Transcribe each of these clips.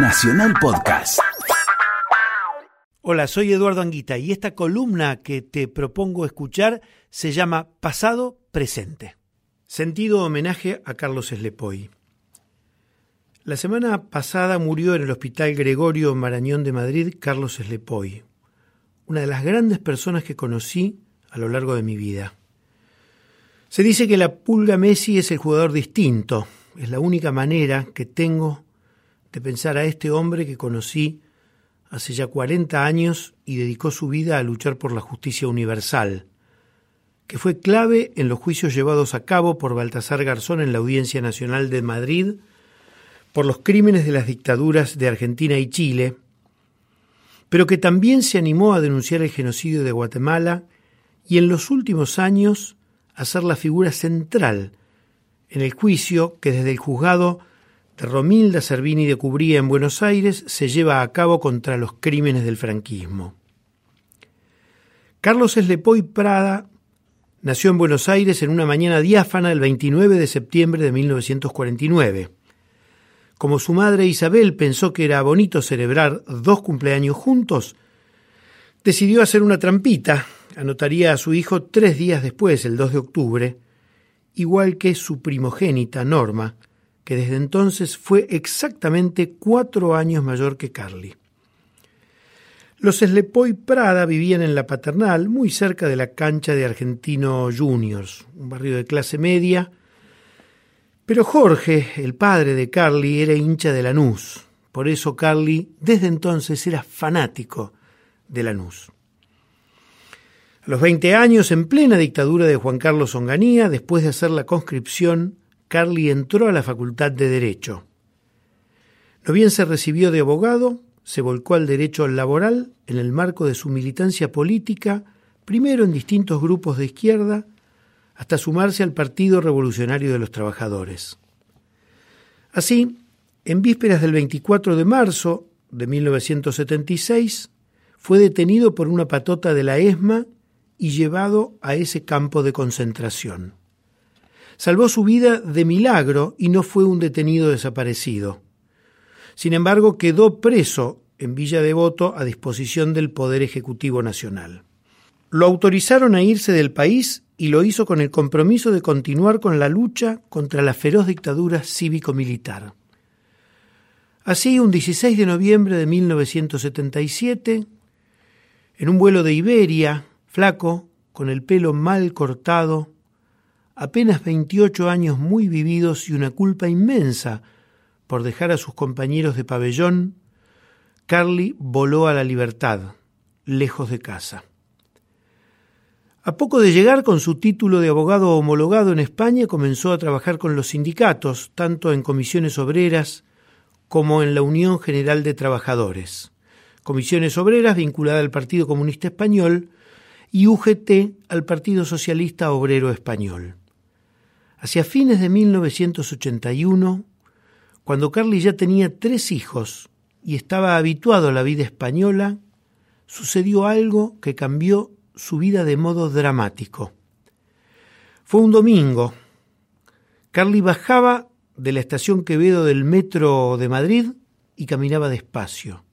Nacional Podcast. Hola, soy Eduardo Anguita y esta columna que te propongo escuchar se llama Pasado Presente. Sentido homenaje a Carlos Eslepoy. La semana pasada murió en el Hospital Gregorio Marañón de Madrid Carlos Eslepoy, una de las grandes personas que conocí a lo largo de mi vida. Se dice que la Pulga Messi es el jugador distinto, es la única manera que tengo de pensar a este hombre que conocí hace ya 40 años y dedicó su vida a luchar por la justicia universal, que fue clave en los juicios llevados a cabo por Baltasar Garzón en la Audiencia Nacional de Madrid por los crímenes de las dictaduras de Argentina y Chile, pero que también se animó a denunciar el genocidio de Guatemala y en los últimos años a ser la figura central en el juicio que desde el juzgado de Romilda Servini de Cubría en Buenos Aires se lleva a cabo contra los crímenes del franquismo. Carlos Eslepoy Prada nació en Buenos Aires en una mañana diáfana el 29 de septiembre de 1949. Como su madre Isabel pensó que era bonito celebrar dos cumpleaños juntos, decidió hacer una trampita, anotaría a su hijo tres días después, el 2 de octubre, igual que su primogénita Norma, que desde entonces fue exactamente cuatro años mayor que Carly. Los Slepoy Prada vivían en la paternal, muy cerca de la cancha de Argentino Juniors, un barrio de clase media. Pero Jorge, el padre de Carly, era hincha de Lanús. Por eso Carly desde entonces era fanático de Lanús. A los 20 años, en plena dictadura de Juan Carlos Onganía, después de hacer la conscripción, Carly entró a la Facultad de Derecho. No bien se recibió de abogado, se volcó al derecho laboral en el marco de su militancia política, primero en distintos grupos de izquierda, hasta sumarse al Partido Revolucionario de los Trabajadores. Así, en vísperas del 24 de marzo de 1976, fue detenido por una patota de la ESMA y llevado a ese campo de concentración. Salvó su vida de milagro y no fue un detenido desaparecido. Sin embargo, quedó preso en Villa Devoto a disposición del Poder Ejecutivo Nacional. Lo autorizaron a irse del país y lo hizo con el compromiso de continuar con la lucha contra la feroz dictadura cívico-militar. Así, un 16 de noviembre de 1977, en un vuelo de Iberia, flaco, con el pelo mal cortado, apenas 28 años muy vividos y una culpa inmensa por dejar a sus compañeros de pabellón, Carly voló a la libertad, lejos de casa. A poco de llegar con su título de abogado homologado en España, comenzó a trabajar con los sindicatos, tanto en comisiones obreras como en la Unión General de Trabajadores. Comisiones obreras vinculada al Partido Comunista Español y UGT al Partido Socialista Obrero Español. Hacia fines de 1981, cuando Carly ya tenía tres hijos y estaba habituado a la vida española, sucedió algo que cambió su vida de modo dramático. Fue un domingo. Carly bajaba de la estación Quevedo del metro de Madrid y caminaba despacio.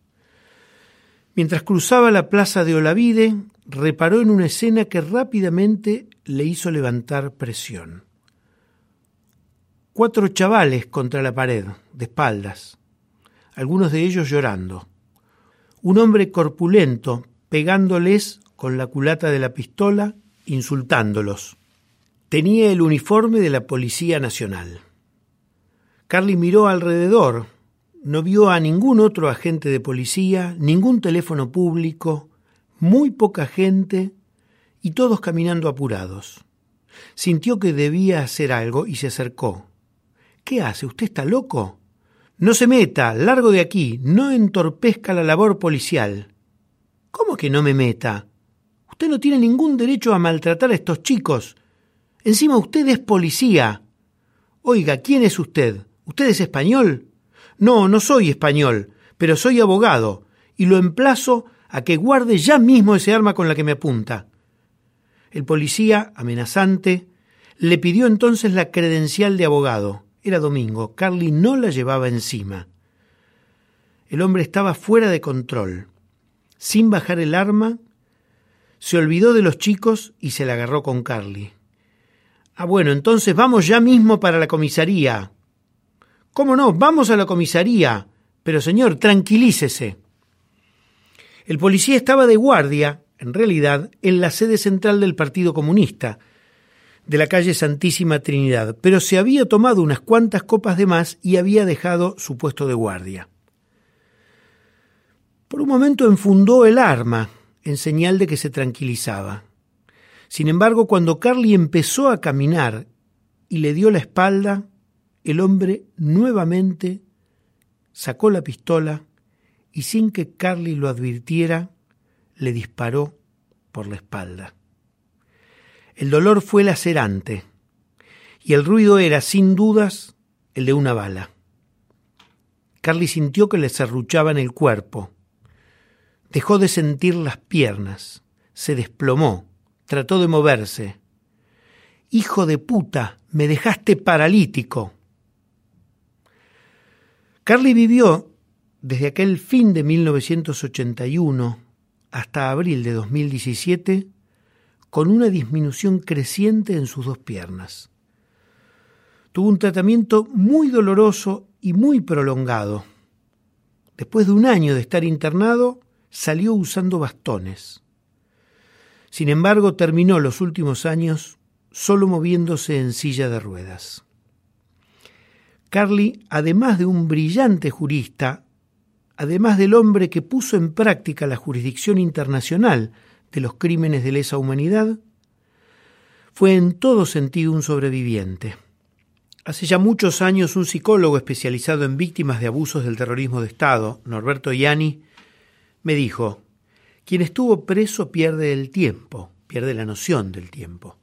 Mientras cruzaba la plaza de Olavide, reparó en una escena que rápidamente le hizo levantar presión cuatro chavales contra la pared, de espaldas, algunos de ellos llorando. Un hombre corpulento pegándoles con la culata de la pistola, insultándolos. Tenía el uniforme de la Policía Nacional. Carly miró alrededor, no vio a ningún otro agente de policía, ningún teléfono público, muy poca gente y todos caminando apurados. Sintió que debía hacer algo y se acercó. ¿Qué hace? ¿Usted está loco? No se meta, largo de aquí, no entorpezca la labor policial. ¿Cómo que no me meta? Usted no tiene ningún derecho a maltratar a estos chicos. Encima usted es policía. Oiga, ¿quién es usted? ¿Usted es español? No, no soy español, pero soy abogado, y lo emplazo a que guarde ya mismo ese arma con la que me apunta. El policía, amenazante, le pidió entonces la credencial de abogado. Era domingo, Carly no la llevaba encima. el hombre estaba fuera de control. Sin bajar el arma, se olvidó de los chicos y se la agarró con Carly. Ah, bueno, entonces vamos ya mismo para la comisaría. ¿Cómo no? Vamos a la comisaría. Pero señor, tranquilícese. El policía estaba de guardia, en realidad, en la sede central del Partido Comunista, de la calle Santísima Trinidad, pero se había tomado unas cuantas copas de más y había dejado su puesto de guardia. Por un momento enfundó el arma, en señal de que se tranquilizaba. Sin embargo, cuando Carly empezó a caminar y le dio la espalda, el hombre nuevamente sacó la pistola y sin que Carly lo advirtiera, le disparó por la espalda. El dolor fue lacerante y el ruido era, sin dudas, el de una bala. Carly sintió que le serruchaba en el cuerpo. Dejó de sentir las piernas, se desplomó, trató de moverse. Hijo de puta, me dejaste paralítico. Carly vivió desde aquel fin de 1981 hasta abril de 2017 con una disminución creciente en sus dos piernas. Tuvo un tratamiento muy doloroso y muy prolongado. Después de un año de estar internado, salió usando bastones. Sin embargo, terminó los últimos años solo moviéndose en silla de ruedas. Carly, además de un brillante jurista, además del hombre que puso en práctica la jurisdicción internacional de los crímenes de lesa humanidad, fue en todo sentido un sobreviviente. Hace ya muchos años un psicólogo especializado en víctimas de abusos del terrorismo de Estado, Norberto Ianni, me dijo, quien estuvo preso pierde el tiempo, pierde la noción del tiempo.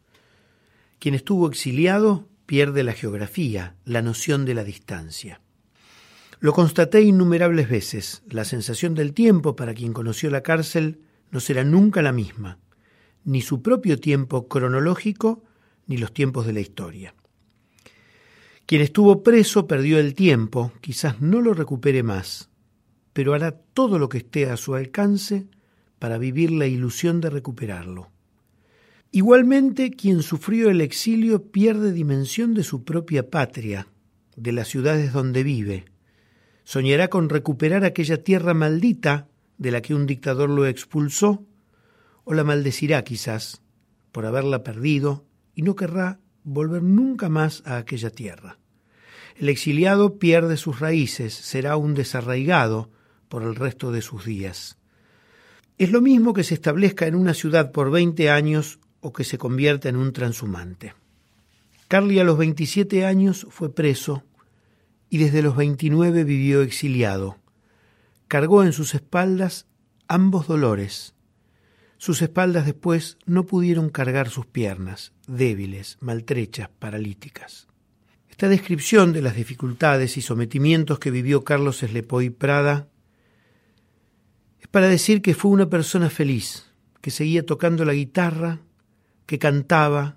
Quien estuvo exiliado pierde la geografía, la noción de la distancia. Lo constaté innumerables veces. La sensación del tiempo para quien conoció la cárcel no será nunca la misma, ni su propio tiempo cronológico, ni los tiempos de la historia. Quien estuvo preso perdió el tiempo, quizás no lo recupere más, pero hará todo lo que esté a su alcance para vivir la ilusión de recuperarlo. Igualmente, quien sufrió el exilio pierde dimensión de su propia patria, de las ciudades donde vive. Soñará con recuperar aquella tierra maldita de la que un dictador lo expulsó, o la maldecirá quizás por haberla perdido y no querrá volver nunca más a aquella tierra. El exiliado pierde sus raíces, será un desarraigado por el resto de sus días. Es lo mismo que se establezca en una ciudad por veinte años o que se convierta en un transhumante. Carly a los 27 años fue preso y desde los 29 vivió exiliado cargó en sus espaldas ambos dolores. Sus espaldas después no pudieron cargar sus piernas, débiles, maltrechas, paralíticas. Esta descripción de las dificultades y sometimientos que vivió Carlos Slepoy Prada es para decir que fue una persona feliz, que seguía tocando la guitarra, que cantaba,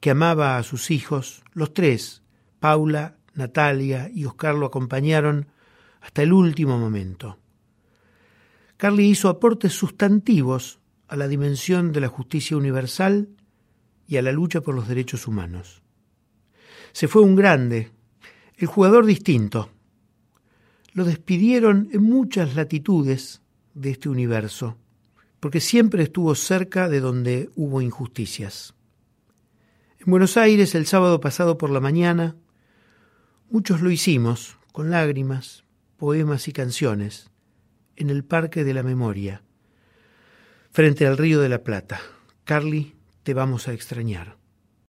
que amaba a sus hijos, los tres, Paula, Natalia y Oscar lo acompañaron hasta el último momento. Carly hizo aportes sustantivos a la dimensión de la justicia universal y a la lucha por los derechos humanos. Se fue un grande, el jugador distinto. Lo despidieron en muchas latitudes de este universo, porque siempre estuvo cerca de donde hubo injusticias. En Buenos Aires, el sábado pasado por la mañana, muchos lo hicimos, con lágrimas, poemas y canciones en el Parque de la Memoria, frente al Río de la Plata. Carly, te vamos a extrañar.